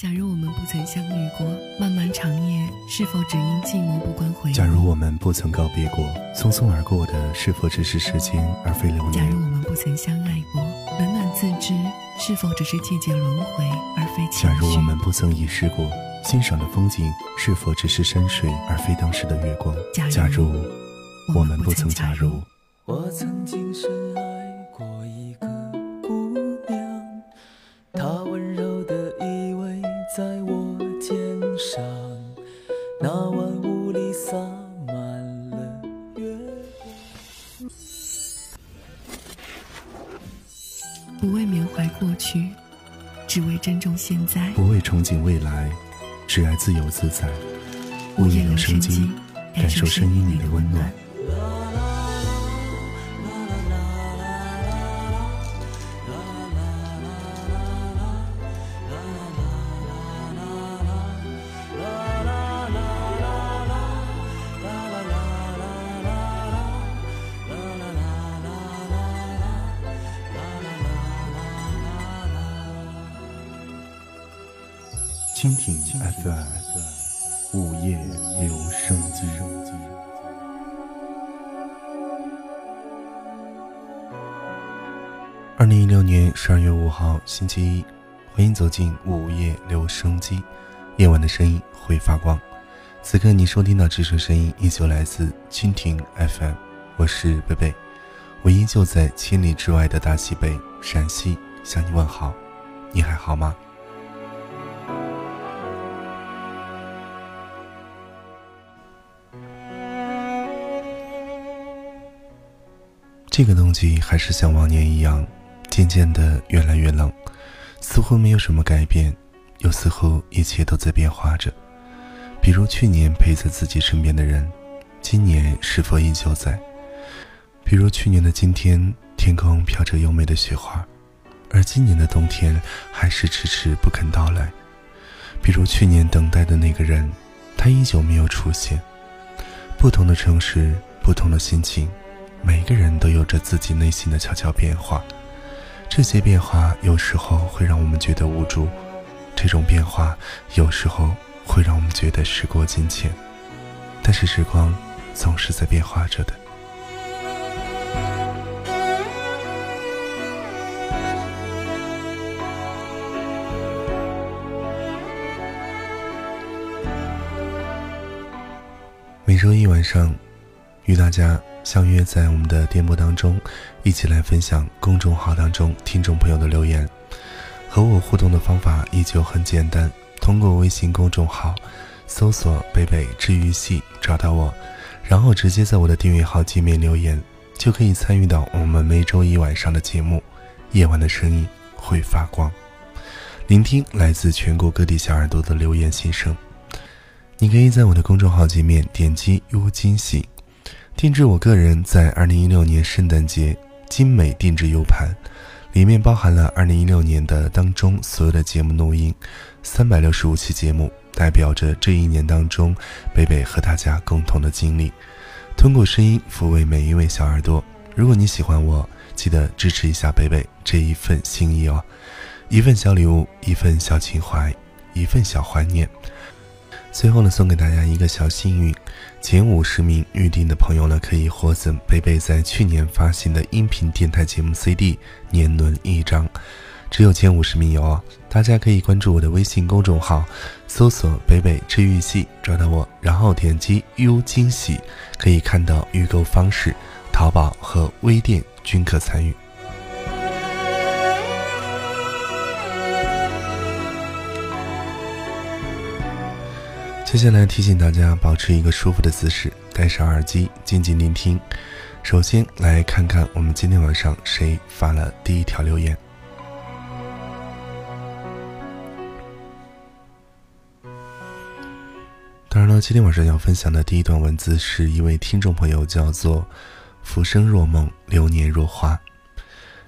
假如我们不曾相遇过，漫漫长夜是否只因寂寞不关回？假如我们不曾告别过，匆匆而过的是否只是时间而非流年？假如我们不曾相爱过，冷暖自知是否只是季节轮回而非情绪？假如我们不曾遗失过，欣赏的风景是否只是山水而非当时的月光？假如我们不曾假如，我曾经深自在。午夜有声机，感受声音里的温暖。走进午夜留声机，夜晚的声音会发光。此刻你收听到这首声音，依旧来自蜻蜓 FM，我是贝贝，我依旧在千里之外的大西北陕西向你问好，你还好吗？这个冬季还是像往年一样，渐渐的越来越冷，似乎没有什么改变，又似乎一切都在变化着。比如去年陪在自己身边的人，今年是否依旧在？比如去年的今天，天空飘着优美的雪花，而今年的冬天还是迟迟不肯到来。比如去年等待的那个人，他依旧没有出现。不同的城市，不同的心情。每个人都有着自己内心的悄悄变化，这些变化有时候会让我们觉得无助，这种变化有时候会让我们觉得时过境迁，但是时光总是在变化着的。每周一晚上，与大家。相约在我们的电波当中，一起来分享公众号当中听众朋友的留言。和我互动的方法依旧很简单，通过微信公众号搜索“北北治愈系”找到我，然后直接在我的订阅号界面留言，就可以参与到我们每周一晚上的节目《夜晚的声音会发光》，聆听来自全国各地小耳朵的留言心声。你可以在我的公众号界面点击“优惊喜”。定制我个人在二零一六年圣诞节精美定制 U 盘，里面包含了二零一六年的当中所有的节目录音，三百六十五期节目，代表着这一年当中贝贝和大家共同的经历。通过声音抚慰每一位小耳朵。如果你喜欢我，记得支持一下贝贝这一份心意哦，一份小礼物，一份小情怀，一份小怀念。最后呢，送给大家一个小幸运，前五十名预定的朋友呢，可以获赠贝贝在去年发行的音频电台节目 CD 年轮一张，只有前五十名有哦。大家可以关注我的微信公众号，搜索“北北治愈系”，找到我，然后点击“优惊喜”，可以看到预购方式，淘宝和微店均可参与。接下来提醒大家保持一个舒服的姿势，戴上耳机，静静聆听。首先来看看我们今天晚上谁发了第一条留言。当然了，今天晚上要分享的第一段文字是一位听众朋友叫做“浮生若梦，流年若花”，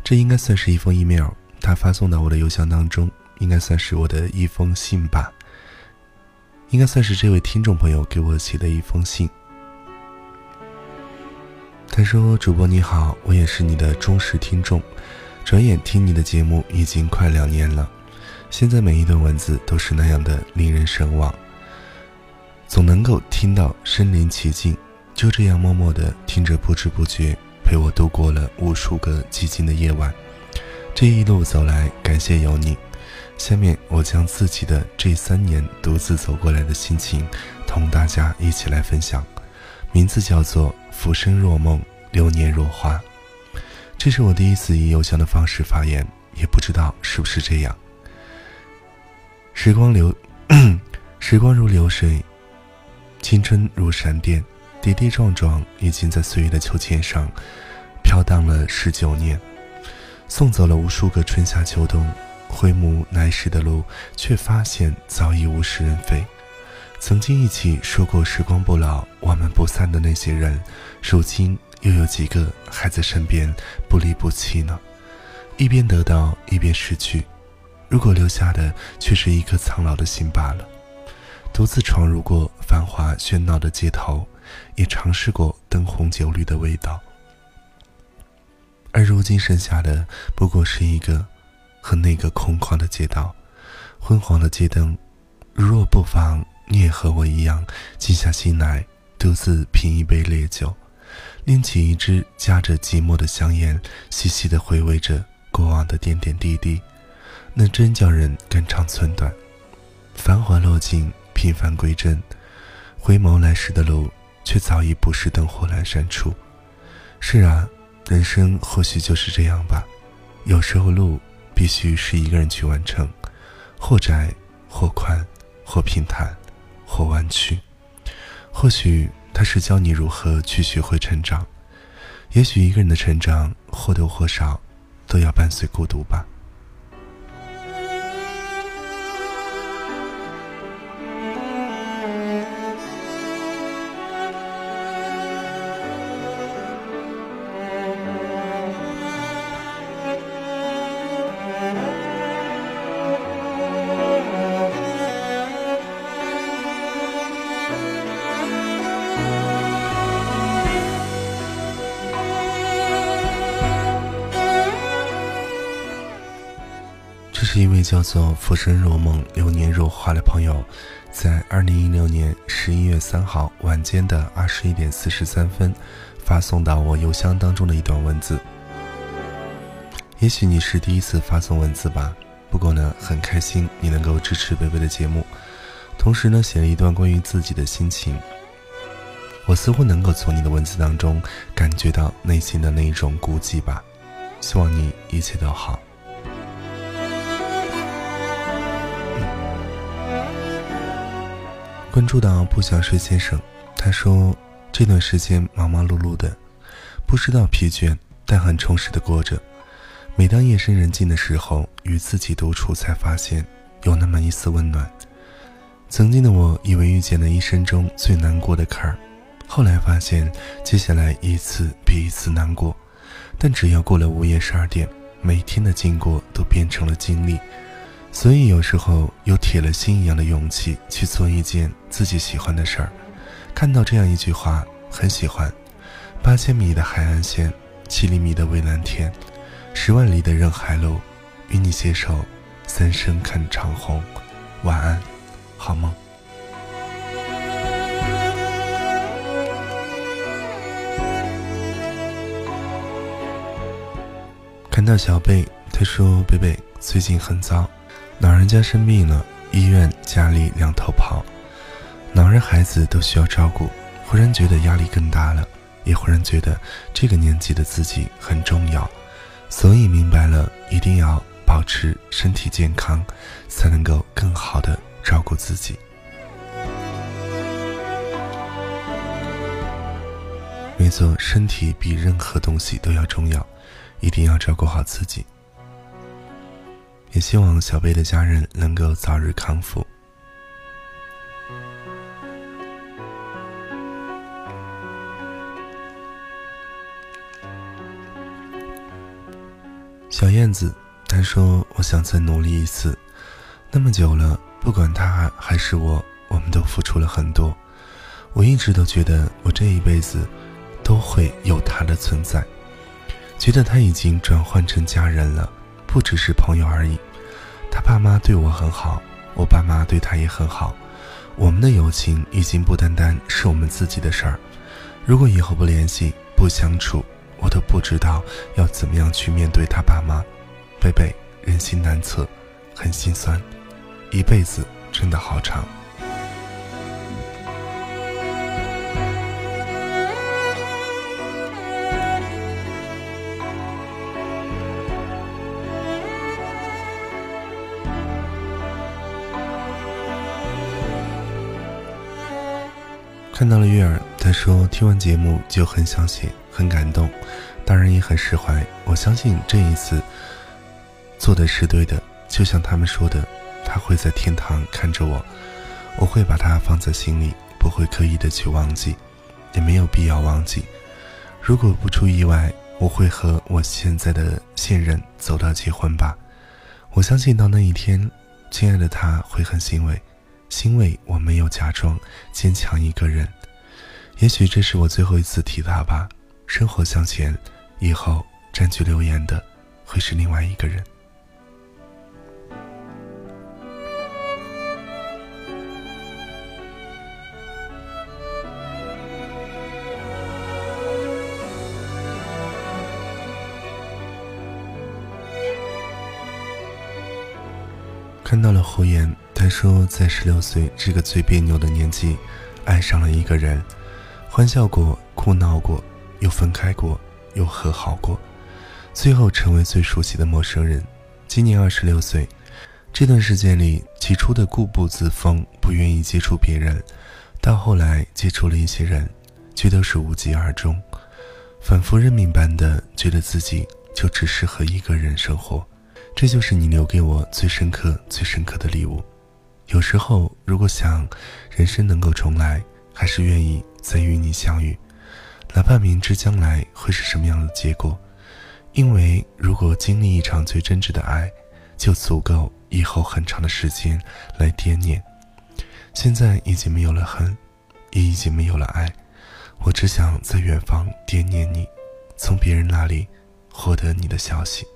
这应该算是一封 email，他发送到我的邮箱当中，应该算是我的一封信吧。应该算是这位听众朋友给我写的一封信。他说：“主播你好，我也是你的忠实听众，转眼听你的节目已经快两年了。现在每一段文字都是那样的令人神往，总能够听到身临其境，就这样默默的听着，不知不觉陪我度过了无数个寂静的夜晚。这一路走来，感谢有你。下面我将自己的这三年独自走过来的心情，同大家一起来分享，名字叫做“浮生若梦，流年若花”。这是我第一次以邮箱的方式发言，也不知道是不是这样。时光流，时光如流水，青春如闪电，跌跌撞撞，已经在岁月的秋千上飘荡了十九年，送走了无数个春夏秋冬。回眸来时的路，却发现早已物是人非。曾经一起说过“时光不老，我们不散”的那些人，如今又有几个还在身边不离不弃呢？一边得到，一边失去。如果留下的却是一颗苍老的心罢了。独自闯入过繁华喧闹的街头，也尝试过灯红酒绿的味道。而如今剩下的不过是一个和那个空旷的街道，昏黄的街灯。如若不妨，你也和我一样，静下心来，独自品一杯烈酒，拎起一支夹着寂寞的香烟，细细的回味着过往的点点滴滴。那真叫人肝肠寸断。繁华落尽，平凡归真，回眸来时的路，却早已不是灯火阑珊处。是啊，人生或许就是这样吧。有时候路必须是一个人去完成，或窄，或宽，或平坦，或弯曲。或许他是教你如何去学会成长。也许一个人的成长或多或少都要伴随孤独吧。是一位叫做“浮生若梦，流年若花”的朋友，在二零一六年十一月三号晚间的二十一点四十三分，发送到我邮箱当中的一段文字。也许你是第一次发送文字吧，不过呢，很开心你能够支持贝贝的节目，同时呢，写了一段关于自己的心情。我似乎能够从你的文字当中感觉到内心的那一种孤寂吧。希望你一切都好。关注到不想睡先生，他说这段时间忙忙碌碌的，不知道疲倦，但很充实的过着。每当夜深人静的时候，与自己独处，才发现有那么一丝温暖。曾经的我以为遇见了一生中最难过的坎儿，后来发现接下来一次比一次难过。但只要过了午夜十二点，每天的经过都变成了经历。所以有时候有铁了心一样的勇气去做一件自己喜欢的事儿。看到这样一句话，很喜欢：八千米的海岸线，七厘米的蔚蓝天，十万里的人海路，与你携手，三生看长虹。晚安，好梦。看到小贝，他说：“贝贝最近很糟。”老人家生病了，医院、家里两头跑，老人孩子都需要照顾，忽然觉得压力更大了，也忽然觉得这个年纪的自己很重要，所以明白了，一定要保持身体健康，才能够更好的照顾自己。没错，身体比任何东西都要重要，一定要照顾好自己。也希望小贝的家人能够早日康复。小燕子，他说：“我想再努力一次。那么久了，不管他还是我，我们都付出了很多。我一直都觉得，我这一辈子都会有他的存在，觉得他已经转换成家人了。”不只是朋友而已，他爸妈对我很好，我爸妈对他也很好。我们的友情已经不单单是我们自己的事儿。如果以后不联系、不相处，我都不知道要怎么样去面对他爸妈。贝贝，人心难测，很心酸。一辈子真的好长。看到了月儿，他说听完节目就很想写，很感动，当然也很释怀。我相信这一次做的是对的，就像他们说的，他会在天堂看着我，我会把他放在心里，不会刻意的去忘记，也没有必要忘记。如果不出意外，我会和我现在的现任走到结婚吧。我相信到那一天，亲爱的他会很欣慰。欣慰我没有假装坚强一个人，也许这是我最后一次提他吧。生活向前，以后占据留言的会是另外一个人。看到了胡言。他说，在十六岁这个最别扭的年纪，爱上了一个人，欢笑过，哭闹过，又分开过，又和好过，最后成为最熟悉的陌生人。今年二十六岁，这段时间里，起初的固步自封，不愿意接触别人，到后来接触了一些人，却都是无疾而终，反复认命般的觉得自己就只适合一个人生活。这就是你留给我最深刻、最深刻的礼物。有时候，如果想人生能够重来，还是愿意再与你相遇，哪怕明知将来会是什么样的结果。因为如果经历一场最真挚的爱，就足够以后很长的时间来惦念。现在已经没有了恨，也已经没有了爱，我只想在远方惦念你，从别人那里获得你的消息。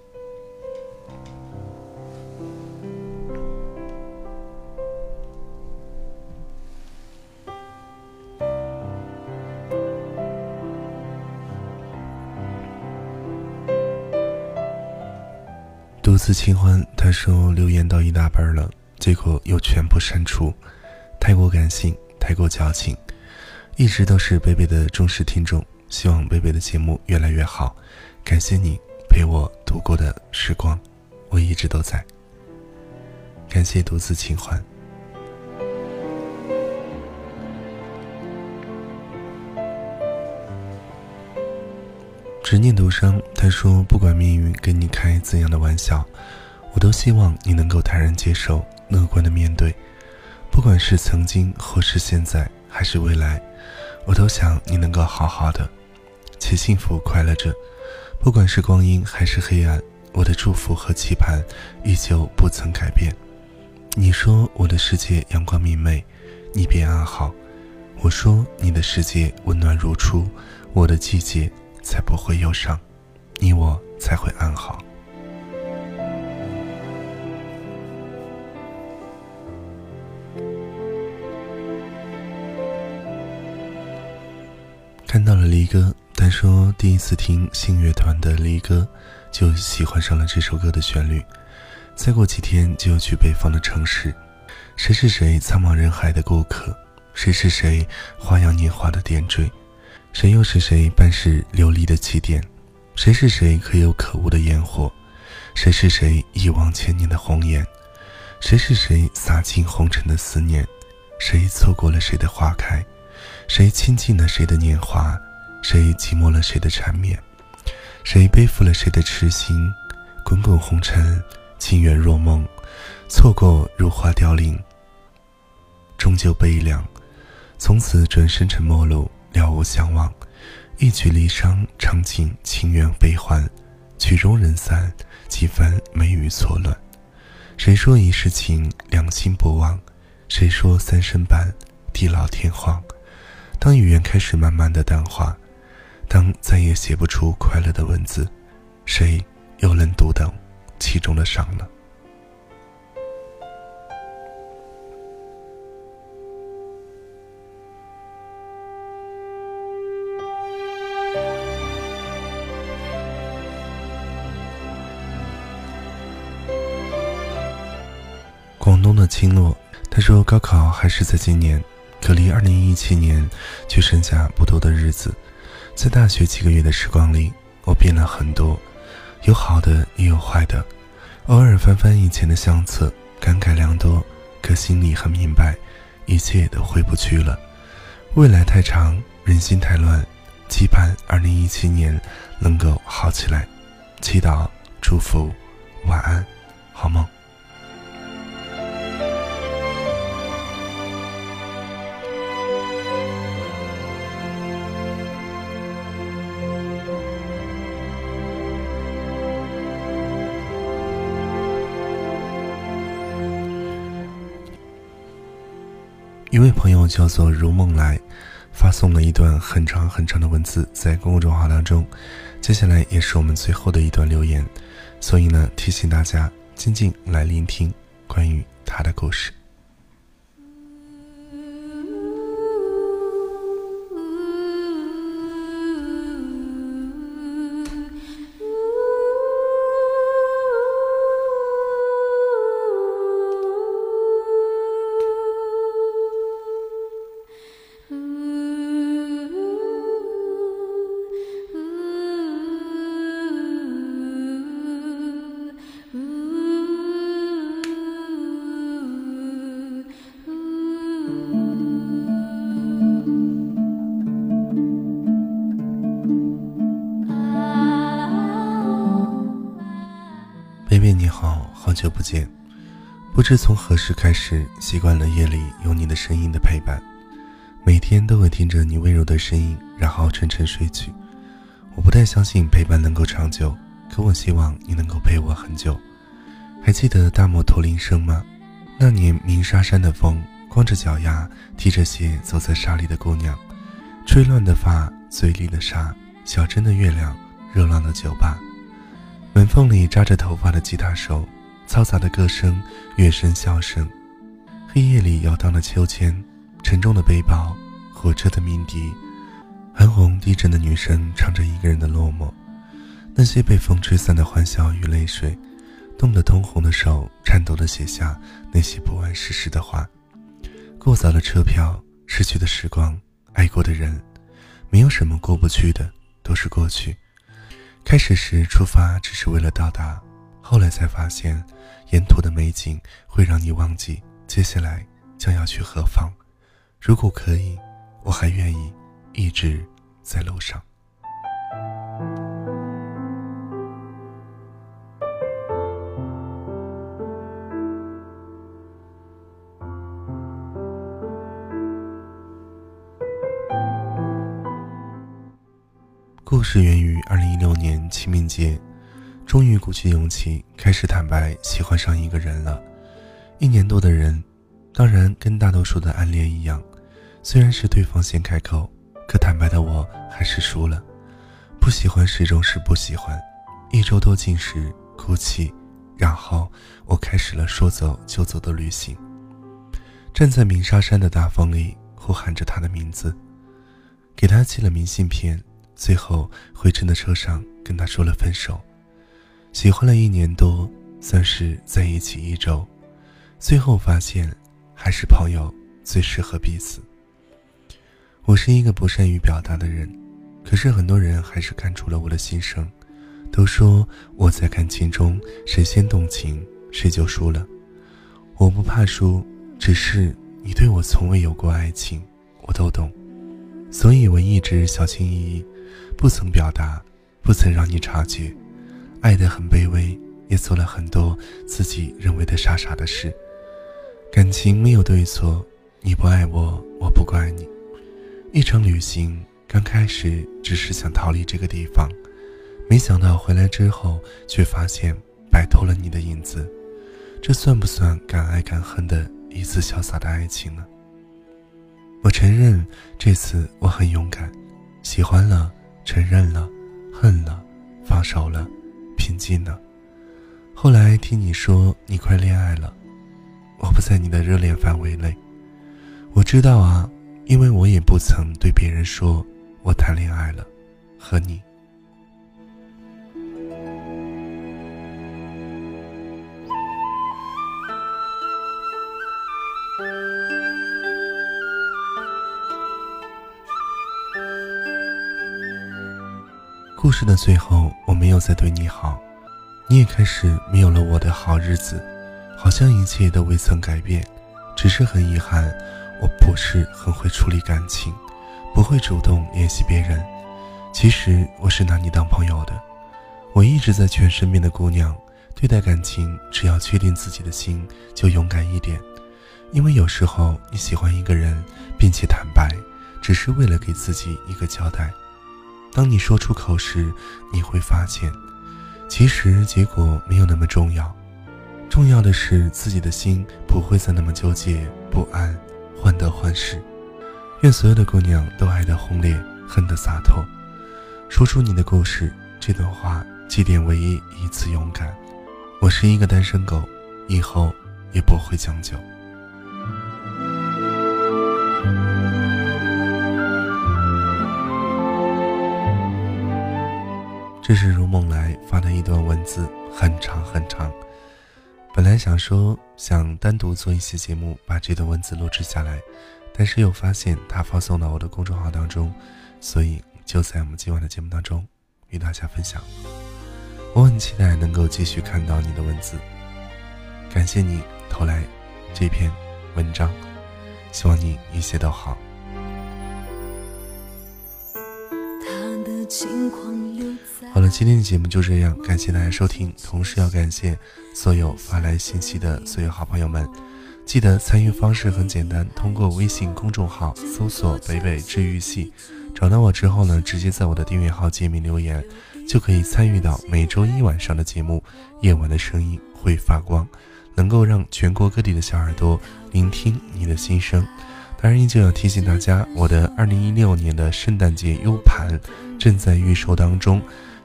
独自清欢，他说留言到一大半了，结果又全部删除，太过感性，太过矫情，一直都是贝贝的忠实听众，希望贝贝的节目越来越好，感谢你陪我度过的时光，我一直都在。感谢独自清欢。执念独伤，他说：“不管命运跟你开怎样的玩笑，我都希望你能够坦然接受，乐观的面对。不管是曾经，或是现在，还是未来，我都想你能够好好的，且幸福快乐着。不管是光阴还是黑暗，我的祝福和期盼依旧不曾改变。你说我的世界阳光明媚，你便安好；我说你的世界温暖如初，我的季节。”才不会忧伤，你我才会安好。看到了离歌，他说第一次听信乐团的离歌，就喜欢上了这首歌的旋律。再过几天就要去北方的城市，谁是谁苍茫人海的过客？谁是谁花样年华的点缀？谁又是谁半世流离的起点？谁是谁可有可无的烟火？谁是谁一往千年的红颜？谁是谁洒尽红尘的思念？谁错过了谁的花开？谁倾尽了谁的年华？谁寂寞了谁的缠绵？谁背负了谁的痴心？滚滚红尘，情缘若梦，错过如花凋零，终究悲凉。从此转身成陌路。了无相忘，一曲离殇，唱尽情缘悲欢。曲终人散，几番梅雨错乱。谁说一世情，两心不忘？谁说三生伴，地老天荒？当语言开始慢慢的淡化，当再也写不出快乐的文字，谁又能读懂其中的伤呢？青落，他说高考还是在今年，可离二零一七年却剩下不多的日子。在大学几个月的时光里，我变了很多，有好的也有坏的。偶尔翻翻以前的相册，感慨良多，可心里很明白，一切都回不去了。未来太长，人心太乱，期盼二零一七年能够好起来，祈祷祝福，晚安，好梦。一位朋友叫做如梦来，发送了一段很长很长的文字在公众号当中。接下来也是我们最后的一段留言，所以呢，提醒大家静静来聆听关于他的故事。不知从何时开始，习惯了夜里有你的声音的陪伴，每天都会听着你温柔的声音，然后沉沉睡去。我不太相信陪伴能够长久，可我希望你能够陪我很久。还记得大漠驼铃声吗？那年鸣沙山的风，光着脚丫，踢着鞋走在沙里的姑娘，吹乱的发，嘴里的沙，小镇的月亮，热浪的酒吧。门缝里扎着头发的吉他手，嘈杂的歌声，乐声笑声，黑夜里摇荡的秋千，沉重的背包，火车的鸣笛，韩红低沉的女声唱着一个人的落寞，那些被风吹散的欢笑与泪水，冻得通红的手颤抖地写下那些不谙世事的话，过早的车票，逝去的时光，爱过的人，没有什么过不去的，都是过去。开始时出发只是为了到达，后来才发现，沿途的美景会让你忘记接下来将要去何方。如果可以，我还愿意一直在路上。故事源于二零一六年清明节，终于鼓起勇气开始坦白喜欢上一个人了。一年多的人，当然跟大多数的暗恋一样，虽然是对方先开口，可坦白的我还是输了。不喜欢始终是不喜欢，一周多进食哭泣，然后我开始了说走就走的旅行。站在鸣沙山的大风里，呼喊着他的名字，给他寄了明信片。最后回程的车上跟他说了分手，喜欢了一年多，算是在一起一周，最后发现还是朋友最适合彼此。我是一个不善于表达的人，可是很多人还是看出了我的心声，都说我在感情中谁先动情谁就输了。我不怕输，只是你对我从未有过爱情，我都懂，所以我一直小心翼翼。不曾表达，不曾让你察觉，爱得很卑微，也做了很多自己认为的傻傻的事。感情没有对错，你不爱我，我不怪你。一场旅行，刚开始只是想逃离这个地方，没想到回来之后，却发现摆脱了你的影子。这算不算敢爱敢恨的一次潇洒的爱情呢？我承认，这次我很勇敢，喜欢了。承认了，恨了，放手了，平静的。后来听你说你快恋爱了，我不在你的热恋范围内。我知道啊，因为我也不曾对别人说我谈恋爱了，和你。故事的最后，我没有再对你好，你也开始没有了我的好日子，好像一切都未曾改变，只是很遗憾，我不是很会处理感情，不会主动联系别人。其实我是拿你当朋友的，我一直在劝身边的姑娘，对待感情，只要确定自己的心，就勇敢一点，因为有时候你喜欢一个人，并且坦白，只是为了给自己一个交代。当你说出口时，你会发现，其实结果没有那么重要，重要的是自己的心不会再那么纠结不安、患得患失。愿所有的姑娘都爱得轰烈，恨得洒脱。说出你的故事，这段话祭奠唯一一次勇敢。我是一个单身狗，以后也不会将就。这是如梦来发的一段文字，很长很长。本来想说想单独做一期节目，把这段文字录制下来，但是又发现它发送到我的公众号当中，所以就在我们今晚的节目当中与大家分享。我很期待能够继续看到你的文字，感谢你投来这篇文章，希望你一切都好。好今天的节目就这样，感谢大家收听，同时要感谢所有发来信息的所有好朋友们。记得参与方式很简单，通过微信公众号搜索“北北治愈系”，找到我之后呢，直接在我的订阅号界面留言，就可以参与到每周一晚上的节目《夜晚的声音会发光》，能够让全国各地的小耳朵聆听你的心声。当然，依旧要提醒大家，我的二零一六年的圣诞节 U 盘正在预售当中。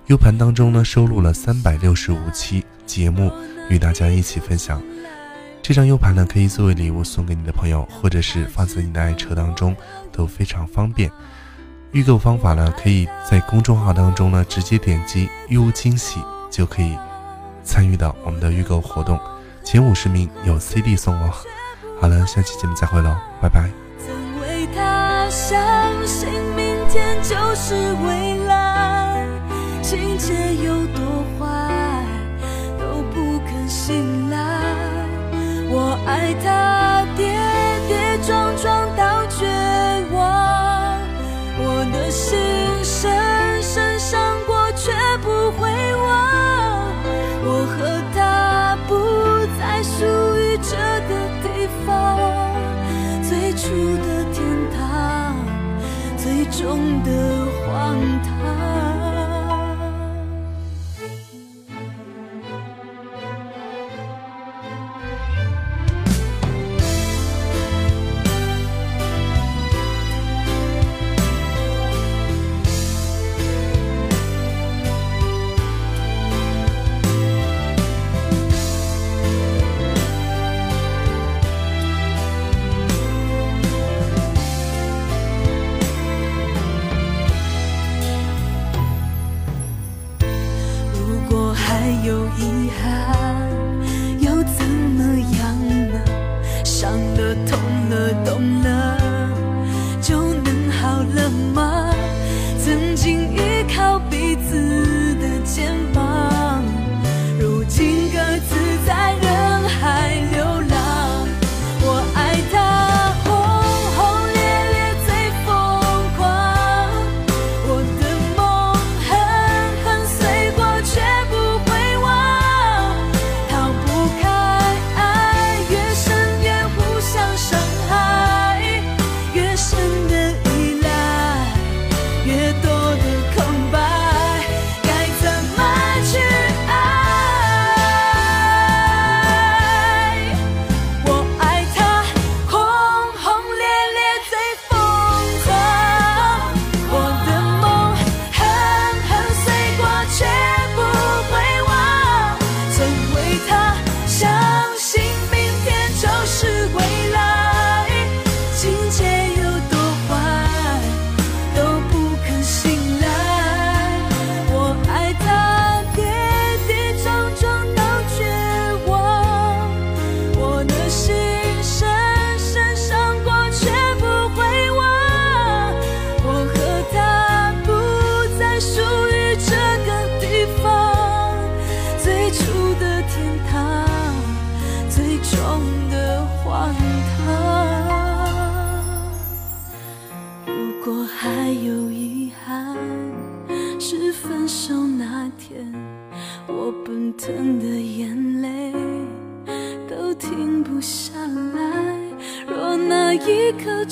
U 盘当中呢，收录了三百六十五期节目，与大家一起分享。这张 U 盘呢，可以作为礼物送给你的朋友，或者是放在你的爱车当中，都非常方便。预购方法呢，可以在公众号当中呢，直接点击 U 惊喜，就可以参与到我们的预购活动，前五十名有 CD 送哦。好了，下期节目再会喽，拜拜。为他相信明天就是未来。我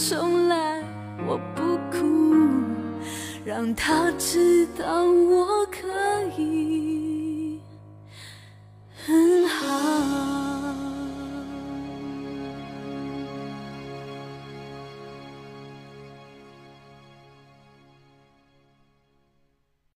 从来，我不哭，让他知道我